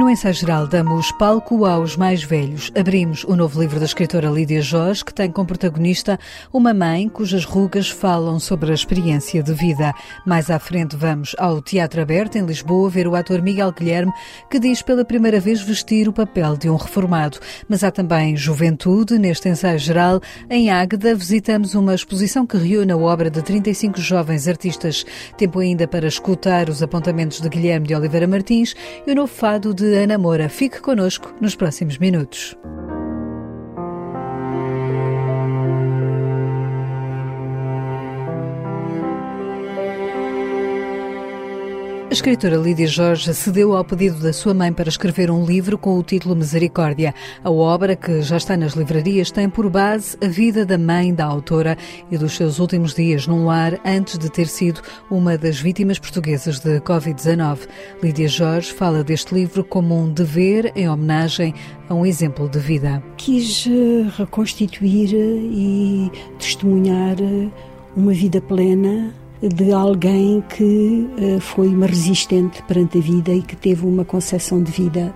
No ensaio geral damos palco aos mais velhos. Abrimos o novo livro da escritora Lídia Jorge, que tem como protagonista uma mãe cujas rugas falam sobre a experiência de vida. Mais à frente vamos ao Teatro Aberto, em Lisboa, ver o ator Miguel Guilherme, que diz pela primeira vez vestir o papel de um reformado. Mas há também juventude. Neste ensaio geral, em Águeda, visitamos uma exposição que reúne a obra de 35 jovens artistas. Tempo ainda para escutar os apontamentos de Guilherme de Oliveira Martins e o novo fado de Ana Moura. Fique connosco nos próximos minutos. A escritora Lídia Jorge cedeu ao pedido da sua mãe para escrever um livro com o título Misericórdia. A obra, que já está nas livrarias, tem por base a vida da mãe da autora e dos seus últimos dias num lar antes de ter sido uma das vítimas portuguesas de Covid-19. Lídia Jorge fala deste livro como um dever em homenagem a um exemplo de vida. Quis eh, reconstituir e testemunhar eh, uma vida plena de alguém que uh, foi uma resistente perante a vida e que teve uma concepção de vida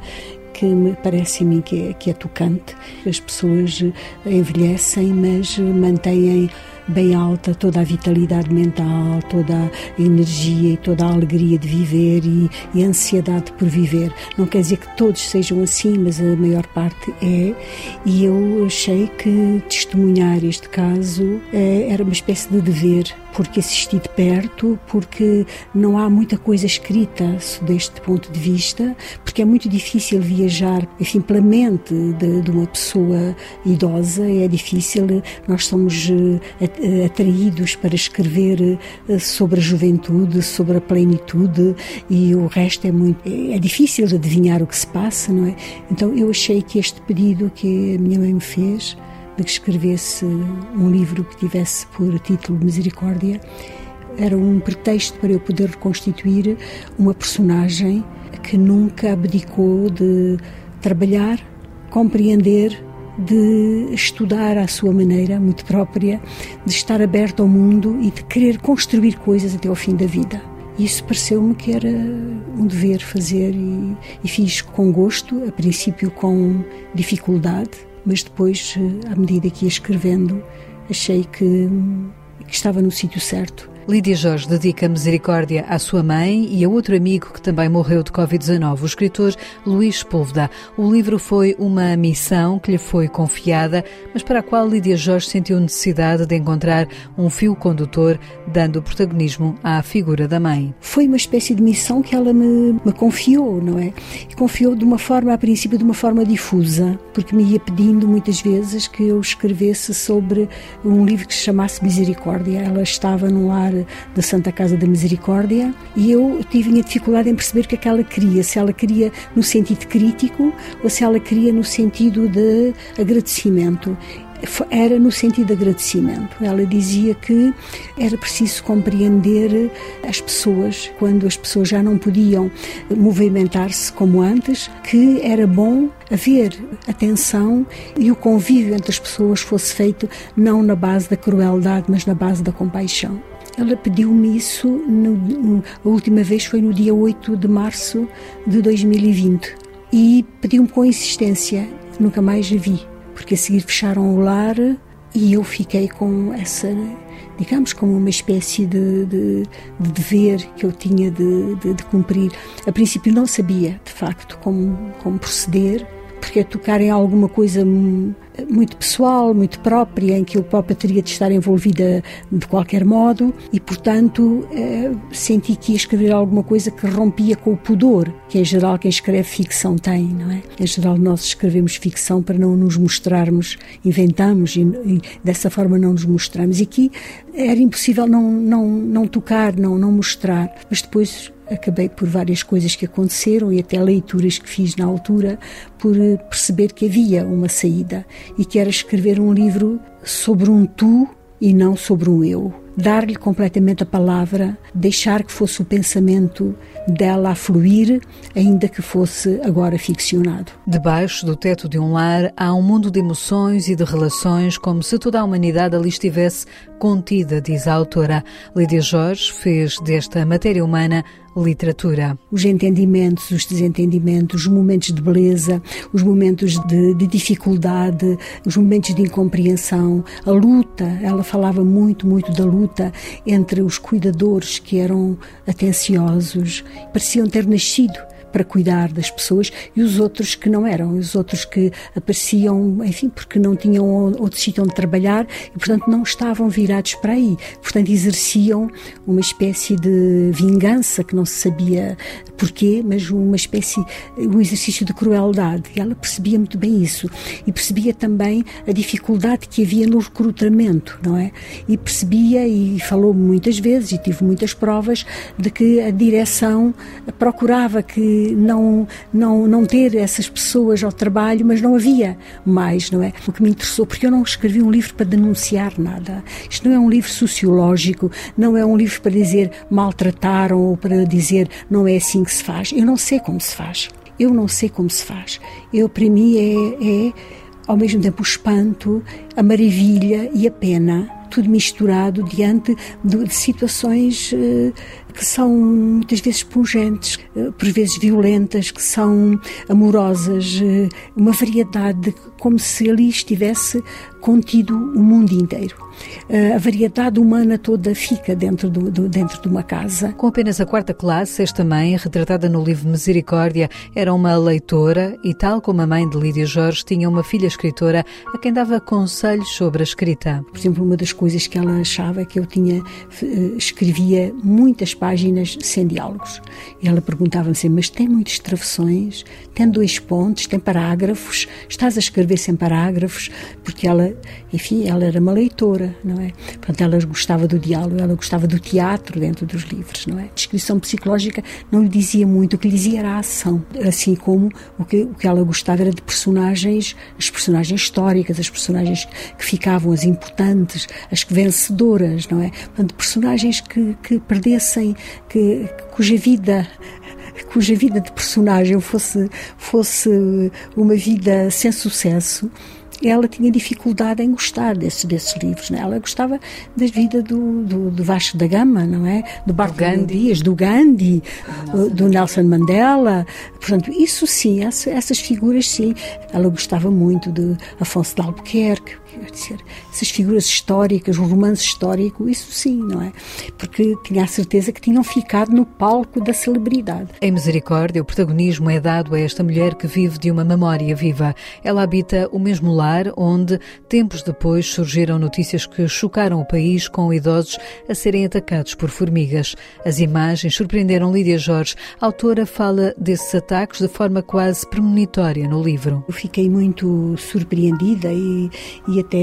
que me parece a mim que é, que é tocante. As pessoas envelhecem, mas mantêm bem alta toda a vitalidade mental, toda a energia e toda a alegria de viver e, e, a ansiedade por viver. Não quer dizer que todos sejam assim, mas a maior parte é. E eu achei que testemunhar este caso é, era uma espécie de dever porque assisti de perto, porque não há muita coisa escrita deste ponto de vista, porque é muito difícil viajar, enfim, pela mente de, de uma pessoa idosa, é difícil, nós somos uh, atraídos para escrever uh, sobre a juventude, sobre a plenitude e o resto é muito, é difícil adivinhar o que se passa, não é? Então eu achei que este pedido que a minha mãe me fez, de que escrevesse um livro que tivesse por título Misericórdia, era um pretexto para eu poder reconstituir uma personagem que nunca abdicou de trabalhar, compreender, de estudar à sua maneira muito própria, de estar aberto ao mundo e de querer construir coisas até ao fim da vida. Isso pareceu-me que era um dever fazer e, e fiz com gosto, a princípio com dificuldade, mas depois, eh, à medida que ia escrevendo, achei que, que estava no sítio certo Lídia Jorge dedica misericórdia à sua mãe e a outro amigo que também morreu de Covid-19, o escritor Luís Púlveda. O livro foi uma missão que lhe foi confiada, mas para a qual Lídia Jorge sentiu necessidade de encontrar um fio condutor, dando protagonismo à figura da mãe. Foi uma espécie de missão que ela me, me confiou, não é? E confiou de uma forma, a princípio, de uma forma difusa, porque me ia pedindo muitas vezes que eu escrevesse sobre um livro que se chamasse Misericórdia. Ela estava num lar da Santa Casa da Misericórdia e eu tive minha dificuldade em perceber o que é que ela queria, se ela queria no sentido crítico ou se ela queria no sentido de agradecimento era no sentido de agradecimento. Ela dizia que era preciso compreender as pessoas quando as pessoas já não podiam movimentar-se como antes, que era bom haver atenção e o convívio entre as pessoas fosse feito não na base da crueldade, mas na base da compaixão. Ela pediu-me isso, no, a última vez foi no dia 8 de março de 2020 e pediu-me com insistência, nunca mais a vi, porque a seguir fecharam o lar e eu fiquei com essa, digamos, como uma espécie de, de, de dever que eu tinha de, de, cumprir. A princípio não sabia, de facto, como, como proceder, porque é tocar em alguma coisa muito pessoal, muito própria, em que eu própria teria de estar envolvida de qualquer modo e, portanto, eh, senti que ia escrever alguma coisa que rompia com o pudor, que em geral quem escreve ficção tem, não é? Em geral nós escrevemos ficção para não nos mostrarmos, inventamos e, e dessa forma não nos mostramos. E aqui era impossível não, não, não tocar, não, não mostrar, mas depois acabei por várias coisas que aconteceram e até leituras que fiz na altura por eh, perceber que havia uma saída e que era escrever um livro sobre um tu e não sobre um eu dar-lhe completamente a palavra, deixar que fosse o pensamento dela a fluir, ainda que fosse agora ficcionado. Debaixo do teto de um lar há um mundo de emoções e de relações, como se toda a humanidade ali estivesse contida, diz a autora. Lídia Jorge fez desta matéria humana literatura. Os entendimentos, os desentendimentos, os momentos de beleza, os momentos de, de dificuldade, os momentos de incompreensão, a luta. Ela falava muito, muito da luta entre os cuidadores que eram atenciosos, pareciam ter nascido para cuidar das pessoas e os outros que não eram, os outros que apareciam, enfim, porque não tinham outro sítio onde trabalhar e, portanto, não estavam virados para aí. Portanto, exerciam uma espécie de vingança que não se sabia porquê, mas uma espécie, um exercício de crueldade. E ela percebia muito bem isso e percebia também a dificuldade que havia no recrutamento, não é? E percebia e falou muitas vezes e tive muitas provas de que a direção procurava que não, não, não ter essas pessoas ao trabalho, mas não havia mais, não é? O que me interessou, porque eu não escrevi um livro para denunciar nada. Isto não é um livro sociológico, não é um livro para dizer maltrataram ou para dizer não é assim que se faz. Eu não sei como se faz. Eu não sei como se faz. Eu, para mim, é, é ao mesmo tempo o espanto, a maravilha e a pena, tudo misturado diante de, de situações uh, que são muitas vezes pungentes, uh, por vezes violentas, que são amorosas, uh, uma variedade, como se ali estivesse contido o mundo inteiro. A variedade humana toda fica dentro, do, do, dentro de uma casa. Com apenas a quarta classe, esta mãe, retratada no livro Misericórdia, era uma leitora e, tal como a mãe de Lídia Jorge, tinha uma filha escritora a quem dava conselhos sobre a escrita. Por exemplo, uma das coisas que ela achava é que eu tinha, eh, escrevia muitas páginas sem diálogos. E ela perguntava-me sempre, mas tem muitas travessões? Tem dois pontos? Tem parágrafos? Estás a escrever sem parágrafos? Porque ela, enfim, ela era uma leitora, não é? Portanto, ela gostava do diálogo, ela gostava do teatro dentro dos livros, não é? Descrição psicológica não lhe dizia muito, o que lhe dizia era a ação, assim como o que, o que ela gostava era de personagens, as personagens históricas, as personagens que ficavam, as importantes, as vencedoras, não é? Portanto, personagens que, que perdessem, que, cuja vida cuja vida de personagem fosse fosse uma vida sem sucesso ela tinha dificuldade em gostar desses, desses livros. Né? Ela gostava da vida do, do, do, Vasco da Gama, não é? Do Bartolomeu Dias, do Gandhi, do, do Nelson Mandela. Portanto, isso sim, essa, essas figuras sim. Ela gostava muito de Afonso de Albuquerque, quer dizer, essas figuras históricas, o romance histórico, isso sim, não é? Porque tinha a certeza que tinham ficado no palco da celebridade. Em Misericórdia, o protagonismo é dado a esta mulher que vive de uma memória viva. Ela habita o mesmo lar onde, tempos depois, surgiram notícias que chocaram o país com idosos a serem atacados por formigas. As imagens surpreenderam Lídia Jorge. A autora fala desses ataques de forma quase premonitória no livro. Eu fiquei muito surpreendida e, e até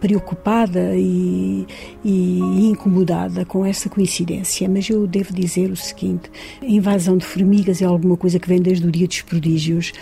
preocupada e, e, incomodada com essa coincidência, mas eu devo dizer o seguinte: a invasão de formigas é alguma coisa que vem desde o dia dos prodígios.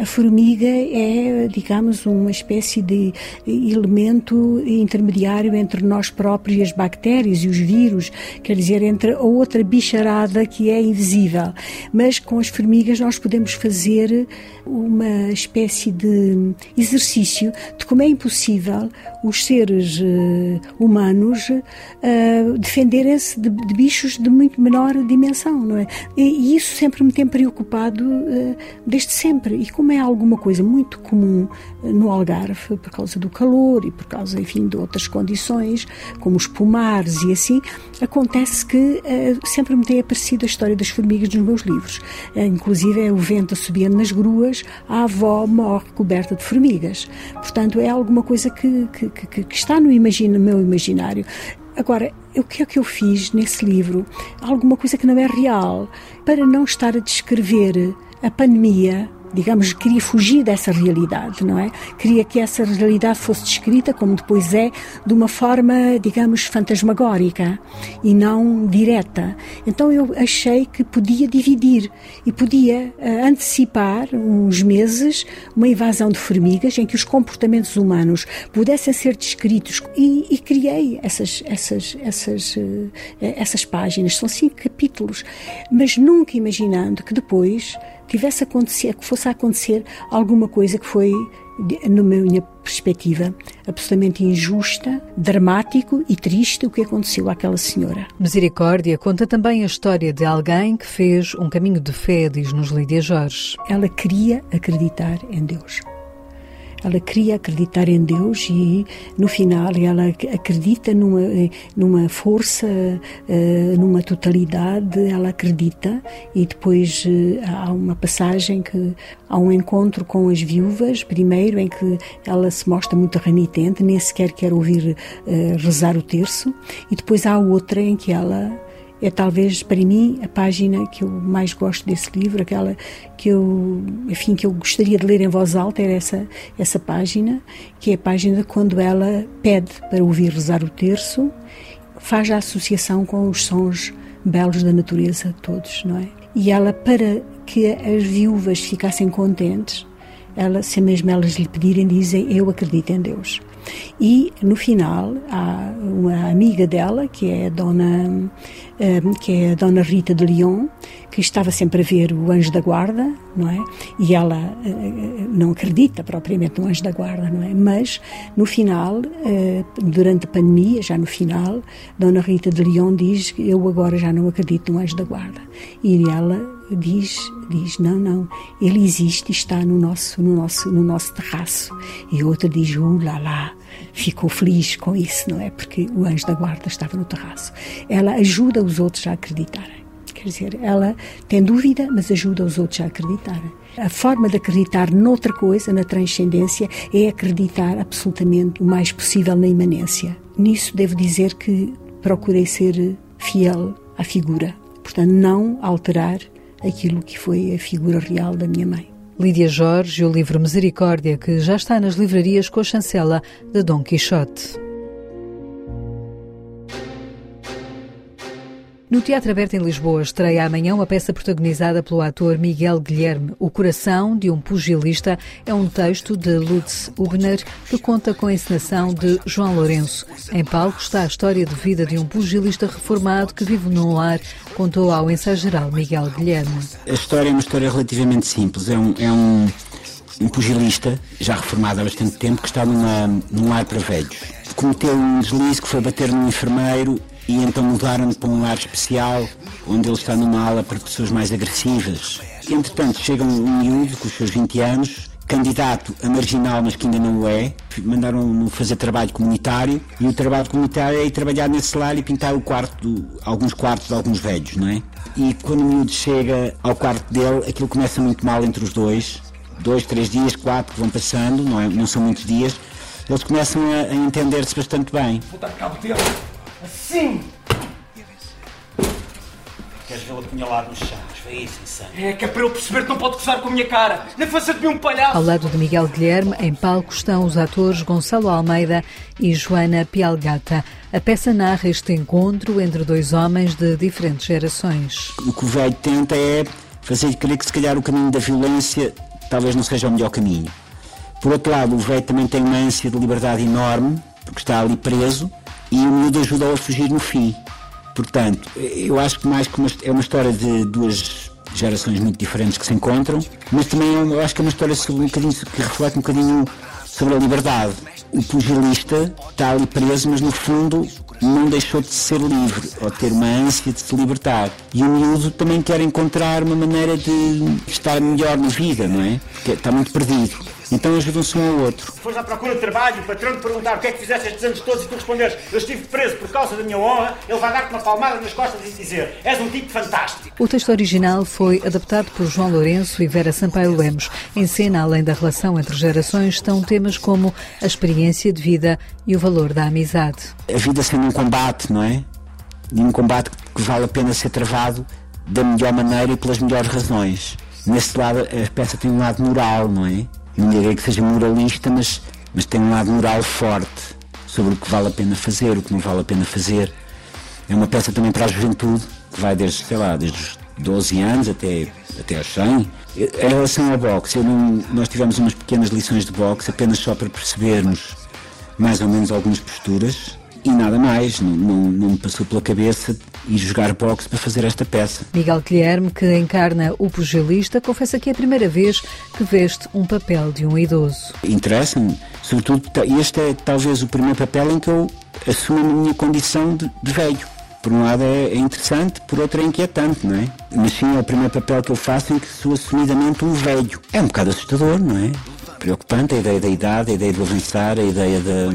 A formiga é, digamos, uma espécie de elemento intermediário entre nós próprios e as bactérias e os vírus, quer dizer, entre a outra bicharada que é invisível. Mas com as formigas nós podemos fazer uma espécie de exercício de como é impossível possível os seres uh, humanos uh, defenderem-se de, de, bichos de muito menor dimensão, não é? E, e isso sempre me tem preocupado uh, desde sempre. E como é alguma coisa muito comum no Algarve, por causa do calor e por causa, enfim, de outras condições, como os pomares e assim, acontece que sempre me tem aparecido a história das formigas nos meus livros. inclusive é o vento subindo nas gruas, a avó morre coberta de formigas. Portanto, é alguma coisa que, que, que, que está no, imagino, no meu imaginário. Agora, o que é que eu fiz nesse livro? Alguma coisa que não é real, para não estar a descrever a pandemia digamos, queria fugir dessa realidade, não é? Queria que essa realidade fosse descrita, como depois é, de uma forma, digamos, fantasmagórica e não direta. Então eu achei que podia dividir e podia uh, antecipar uns meses uma invasão de formigas em que os comportamentos humanos pudessem ser descritos e, e criei essas, essas, essas, uh, essas páginas. São cinco capítulos, mas nunca imaginando que depois tivesse acontecer, que fosse a acontecer alguma coisa que foi, na minha perspectiva absolutamente injusta, dramático e triste o que aconteceu àquela senhora. Misericórdia conta também a história de alguém que fez um caminho de fé, diz-nos Lídia Jorge. Ela queria acreditar em Deus. Ela queria acreditar em Deus e, no final, ela acredita numa, numa força, eh, numa totalidade, ela acredita. E depois eh, há uma passagem que há um encontro com as viúvas, primeiro, em que ela se mostra muito renitente, nem sequer quer ouvir eh, rezar o terço. E depois há outra em que ela é talvez para mim a página que eu mais gosto desse livro, aquela que eu, enfim, que eu gostaria de ler em voz alta, era essa essa página, que é a página quando ela pede para ouvir rezar o terço, faz a associação com os sons belos da natureza todos, não é? E ela para que as viúvas ficassem contentes, ela, se mesmo elas lhe pedirem, dizem: Eu acredito em Deus. E no final há uma amiga dela, que é a dona, eh, que é a dona Rita de Lyon, que estava sempre a ver o anjo da guarda, não é? E ela eh, eh, não acredita propriamente no anjo da guarda, não é? Mas no final, durante a pandemia, já no final, dona Rita de Lyon diz: Eu agora já não acredito no anjo da guarda. E ela diz, diz não, não, ele existe está no nosso, no nosso, no nosso terraço. E outra diz, uh, lá, lá, ficou feliz com isso, não é? Porque o anjo da guarda estava no terraço. Ela ajuda os outros a acreditarem. Quer dizer, ela tem dúvida, mas ajuda os outros a acreditarem. A forma de acreditar noutra coisa, na transcendência, é acreditar absolutamente o mais possível na imanência. Nisso devo dizer que procurei ser fiel à figura. Portanto, não alterar aquilo que foi a figura real da minha mãe. Lídia Jorge e o livro Misericórdia, que já está nas livrarias com a chancela de Dom Quixote. No Teatro Aberto em Lisboa estreia amanhã uma peça protagonizada pelo ator Miguel Guilherme. O Coração de um Pugilista é um texto de Lutz Hubner que conta com a encenação de João Lourenço. Em palco está a história de vida de um pugilista reformado que vive num lar, contou ao ensaio geral Miguel Guilherme. A história é uma história relativamente simples. É um, é um, um pugilista, já reformado há bastante tempo, que está numa, num lar para velhos. Cometeu um deslize que foi bater num enfermeiro e então mudaram-no para um lar especial, onde ele está numa ala para pessoas mais agressivas. Entretanto, chega um miúdo com os seus 20 anos, candidato a marginal, mas que ainda não o é. Mandaram-no fazer trabalho comunitário e o trabalho comunitário é ir trabalhar nesse lar e pintar o quarto, alguns quartos de alguns velhos, não é? E quando o miúdo chega ao quarto dele, aquilo começa muito mal entre os dois. Dois, três dias, quatro que vão passando, não, é? não são muitos dias. Eles começam a, a entender-se bastante bem. Vou cabo. Assim! Queres vê-lo apunhalado nos chão? Isso, insano. É que é para eu perceber que não pode gozar com a minha cara. Nem fazer-te um palhaço. Ao lado de Miguel Guilherme, em palco estão os atores Gonçalo Almeida e Joana Pialgata. A peça narra este encontro entre dois homens de diferentes gerações. O que o velho tenta é fazer crer que se calhar o caminho da violência talvez não seja o melhor caminho. Por outro lado, o velho também tem uma ânsia de liberdade enorme, porque está ali preso, e o miúdo ajudou a fugir no fim. Portanto, eu acho que mais que uma, é uma história de duas gerações muito diferentes que se encontram, mas também é eu acho que é uma história sobre um bocadinho, que reflete um bocadinho sobre a liberdade. O pugilista está ali preso, mas no fundo não deixou de ser livre ou ter uma ânsia de se libertar. E o miúdo também quer encontrar uma maneira de estar melhor na vida, não é? Porque está muito perdido. Então ajudam-se um ao outro. Se fores à procura de trabalho, o patrão te perguntar o que é que fizeste estes anos todos e tu responderes eu estive preso por causa da minha honra, ele vai dar-te uma palmada nas costas e dizer és um tipo fantástico. O texto original foi adaptado por João Lourenço e Vera Sampaio Lemos. Em cena, além da relação entre gerações, estão temas como a experiência de vida e o valor da amizade. A vida sendo um combate, não é? E um combate que vale a pena ser travado da melhor maneira e pelas melhores razões. Nesse lado, a peça tem um lado moral, não é? Não direi que seja moralista, mas, mas tem um lado moral forte sobre o que vale a pena fazer, o que não vale a pena fazer. É uma peça também para a juventude, que vai desde, sei lá, desde os 12 anos até, até aos 100. Em relação ao boxe, não, nós tivemos umas pequenas lições de boxe, apenas só para percebermos mais ou menos algumas posturas e nada mais. Não, não, não me passou pela cabeça ir jogar boxe para fazer esta peça. Miguel Guilherme, que encarna o pugilista, confessa que é a primeira vez que veste um papel de um idoso. Interessa-me, sobretudo, este é talvez o primeiro papel em que eu assumo a minha condição de, de velho. Por um lado é, é interessante, por outro é inquietante, não é? Mas sim, é o primeiro papel que eu faço em que sou assumidamente um velho. É um bocado assustador, não é? preocupante, a ideia da idade, a ideia do avançar, a ideia da.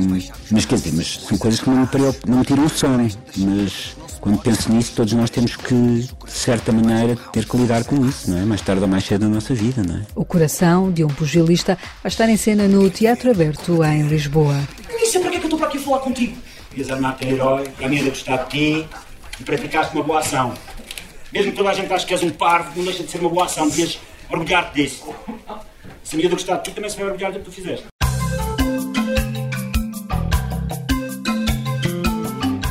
Mas quer dizer, mas são coisas que não me, não me tiram o sono. Mas quando penso nisso, todos nós temos que, de certa maneira, ter que lidar com isso, não é? Mais tarde ou mais cedo na nossa vida, não é? O coração de um pugilista vai estar em cena no Teatro Aberto, em Lisboa. Eu disse para que é que eu estou para aqui a falar contigo? Ias armar-te herói, para mim era gostar de ti e praticaste uma boa ação. Mesmo que toda a gente ache que és um parvo, não deixa de ser uma boa ação, devias orgulhar-te disso. Se a miúda gostar de ti, também se vai orgulhar do que tu fizeste.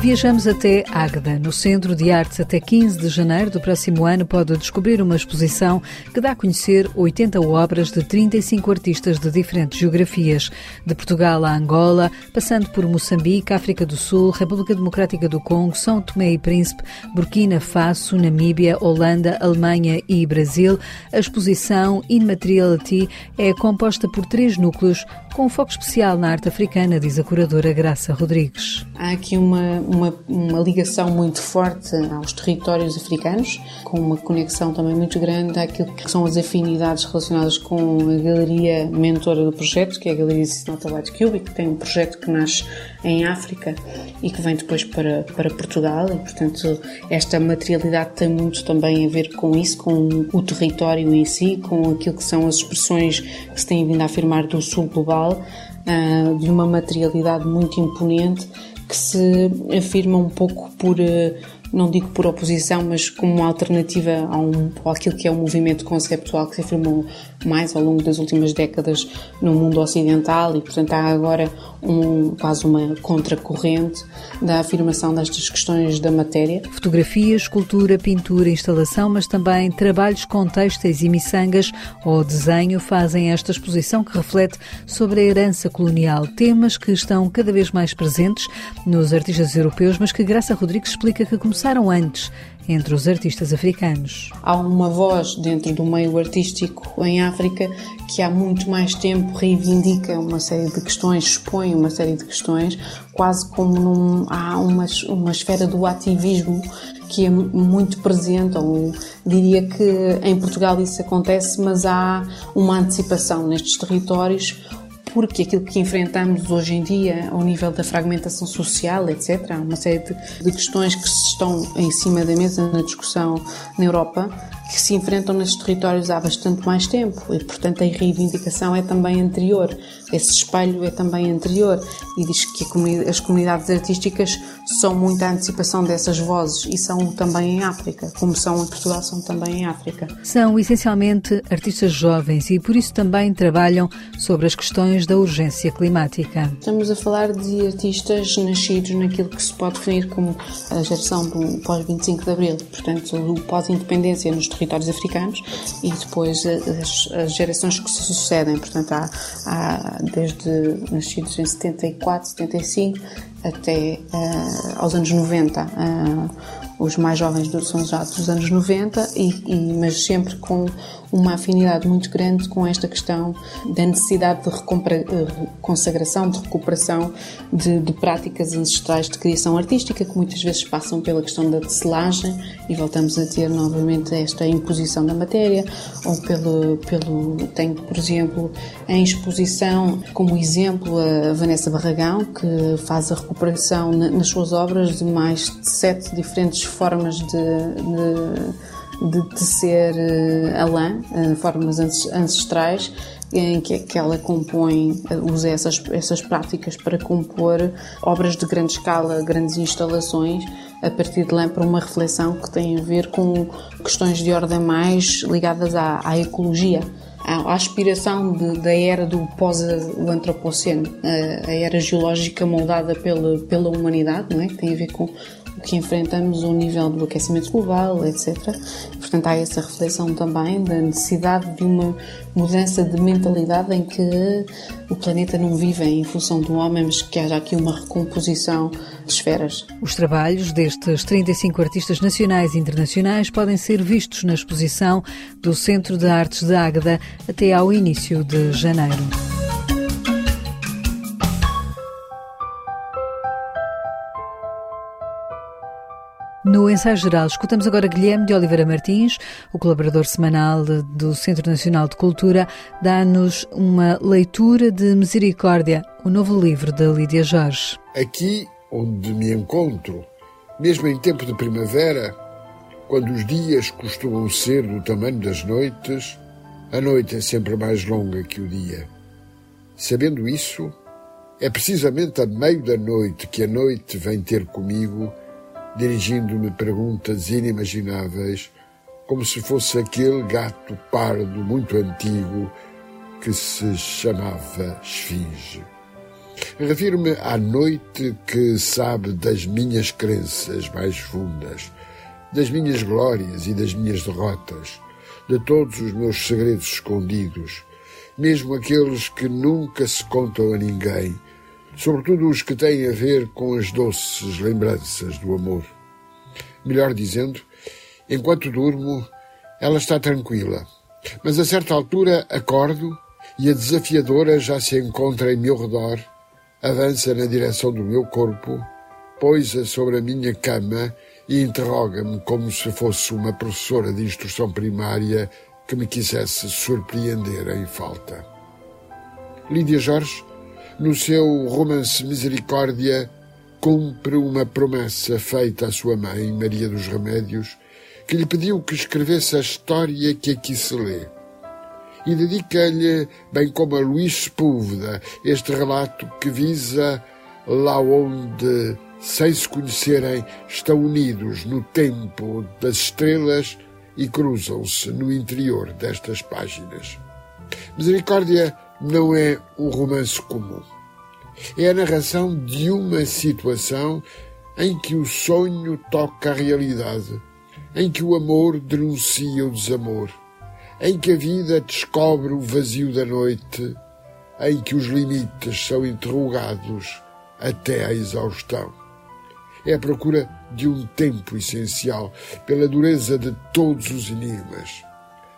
Viajamos até Águeda. No Centro de Artes, até 15 de janeiro do próximo ano, pode descobrir uma exposição que dá a conhecer 80 obras de 35 artistas de diferentes geografias, de Portugal a Angola, passando por Moçambique, África do Sul, República Democrática do Congo, São Tomé e Príncipe, Burkina Faso, Namíbia, Holanda, Alemanha e Brasil. A exposição Immateriality é composta por três núcleos, com foco especial na arte africana, diz a curadora Graça Rodrigues. Há aqui uma, uma, uma, ligação muito forte aos territórios africanos, com uma conexão também muito grande àquilo que são as afinidades relacionadas com a galeria mentora do projeto, que é a Galeria Sinota White Cube, que tem um projeto que nasce em África e que vem depois para, para Portugal, e portanto esta materialidade tem muito também a ver com isso, com o território em si, com aquilo que são as expressões que se têm vindo a afirmar do sul global uh, de uma materialidade muito imponente que se afirma um pouco por, uh, não digo por oposição, mas como uma alternativa a um, àquilo que é o um movimento conceptual que se afirmou mais ao longo das últimas décadas no mundo ocidental e, portanto, há agora um, quase uma contracorrente da afirmação destas questões da matéria. Fotografia, escultura, pintura, instalação, mas também trabalhos com textos e miçangas ou desenho fazem esta exposição que reflete sobre a herança colonial, temas que estão cada vez mais presentes nos artistas europeus, mas que Graça Rodrigues explica que começaram antes entre os artistas africanos. Há uma voz dentro do meio artístico em África que há muito mais tempo reivindica uma série de questões, expõe uma série de questões, quase como num, há uma, uma esfera do ativismo que é muito presente, ou diria que em Portugal isso acontece, mas há uma antecipação nestes territórios porque aquilo que enfrentamos hoje em dia, ao nível da fragmentação social, etc., há uma série de, de questões que estão em cima da mesa na discussão na Europa, que se enfrentam nesses territórios há bastante mais tempo e, portanto, a reivindicação é também anterior. Esse espelho é também anterior e diz que as comunidades artísticas são muito a antecipação dessas vozes e são também em África, como são em Portugal, são também em África. São essencialmente artistas jovens e por isso também trabalham sobre as questões da urgência climática. Estamos a falar de artistas nascidos naquilo que se pode definir como a geração do pós-25 de Abril, portanto, do pós-independência nos territórios africanos e depois as, as, gerações que se sucedem, portanto, há, há desde nascidos em 74, 75 até uh, aos anos 90. Uh, os mais jovens são já dos anos 90, e, e, mas sempre com uma afinidade muito grande com esta questão da necessidade de eh, consagração, de recuperação de, de, práticas ancestrais de criação artística, que muitas vezes passam pela questão da tecelagem, e voltamos a ter novamente esta imposição da matéria, ou pelo, pelo tem, por exemplo, em exposição, como exemplo, a Vanessa Barragão, que faz a recuperação nas suas obras de mais de sete diferentes formas de, de de tecer uh, a lã, uh, formas ancestrais, em que, que ela compõe, eh, usa essas, essas práticas para compor obras de grande escala, grandes instalações, a partir de lã para uma reflexão que tem a ver com questões de ordem mais ligadas à, à ecologia a aspiração de, da era do pós-antropoceno, a, a era geológica moldada pela, pela humanidade, não é? que tem a ver com que enfrentamos, o nível do aquecimento global, etc. Portanto, há essa reflexão também da necessidade de uma mudança de mentalidade em que o planeta não vive em função do homem, mas que haja aqui uma recomposição de esferas. Os trabalhos destes 35 artistas nacionais e internacionais podem ser vistos na exposição do Centro de Artes de Águeda até ao início de janeiro. No ensaio geral, escutamos agora Guilherme de Oliveira Martins, o colaborador semanal do Centro Nacional de Cultura, dá-nos uma leitura de Misericórdia, o novo livro da Lídia Jorge. Aqui onde me encontro, mesmo em tempo de primavera, quando os dias costumam ser do tamanho das noites, a noite é sempre mais longa que o dia. Sabendo isso, é precisamente a meio da noite que a noite vem ter comigo dirigindo-me perguntas inimagináveis, como se fosse aquele gato pardo muito antigo que se chamava Esfinge. Refiro-me à noite que sabe das minhas crenças mais fundas, das minhas glórias e das minhas derrotas, de todos os meus segredos escondidos, mesmo aqueles que nunca se contam a ninguém sobretudo os que têm a ver com as doces lembranças do amor. Melhor dizendo, enquanto durmo, ela está tranquila, mas a certa altura acordo e a desafiadora já se encontra em meu redor, avança na direção do meu corpo, poisa sobre a minha cama e interroga-me como se fosse uma professora de instrução primária que me quisesse surpreender em falta. Lídia Jorge no seu romance Misericórdia, cumpre uma promessa feita à sua mãe, Maria dos Remédios, que lhe pediu que escrevesse a história que aqui se lê. E dedica-lhe, bem como a Luís Sepúlveda, este relato que visa lá onde, sem se conhecerem, estão unidos no tempo das estrelas e cruzam-se no interior destas páginas. Misericórdia não é um romance comum. É a narração de uma situação em que o sonho toca a realidade, em que o amor denuncia o desamor, em que a vida descobre o vazio da noite, em que os limites são interrogados até à exaustão. É a procura de um tempo essencial, pela dureza de todos os enigmas.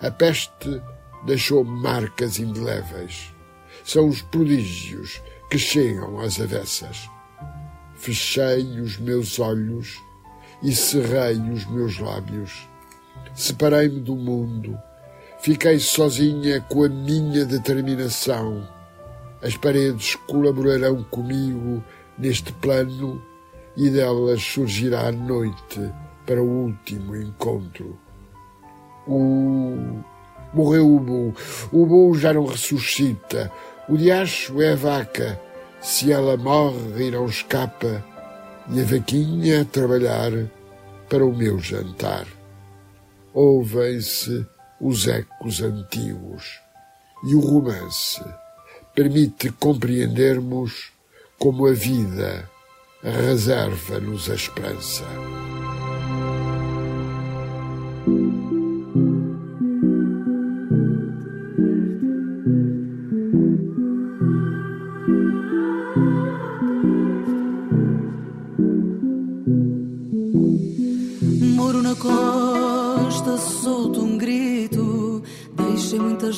A peste deixou marcas indeléveis são os prodígios que chegam às avessas. Fechei os meus olhos e cerrei os meus lábios. Separei-me do mundo, fiquei sozinha com a minha determinação. As paredes colaborarão comigo neste plano e delas surgirá a noite para o último encontro. O morreu o Bu. O Bu já não ressuscita. O diacho é a vaca, se ela morre e não escapa, e a vaquinha a trabalhar para o meu jantar. Ouvem-se os ecos antigos e o romance permite compreendermos como a vida reserva-nos a esperança.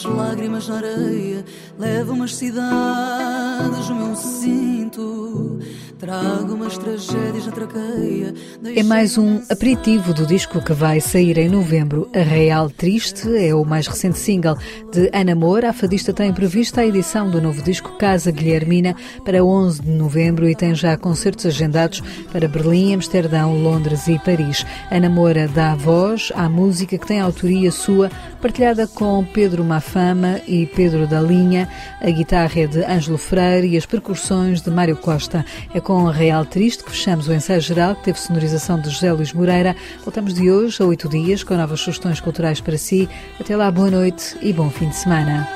Lágrimas na areia, levo umas cidades no meu cinto. Trago umas tragédias na traqueia. É mais um aperitivo do disco que vai sair em novembro. A Real Triste é o mais recente single de Ana Moura. A fadista tem prevista a edição do novo disco Casa Guilhermina para 11 de novembro e tem já concertos agendados para Berlim, Amsterdão, Londres e Paris. Ana Moura dá voz à música que tem autoria sua, partilhada com Pedro Mafama e Pedro da Linha. A guitarra é de Ângelo Freire e as percussões de Mário Costa. É com Real Triste que fechamos o ensaio geral, que teve sonorização de José Luís Moreira. Voltamos de hoje a oito dias com novas sugestões culturais para si. Até lá, boa noite e bom fim de semana.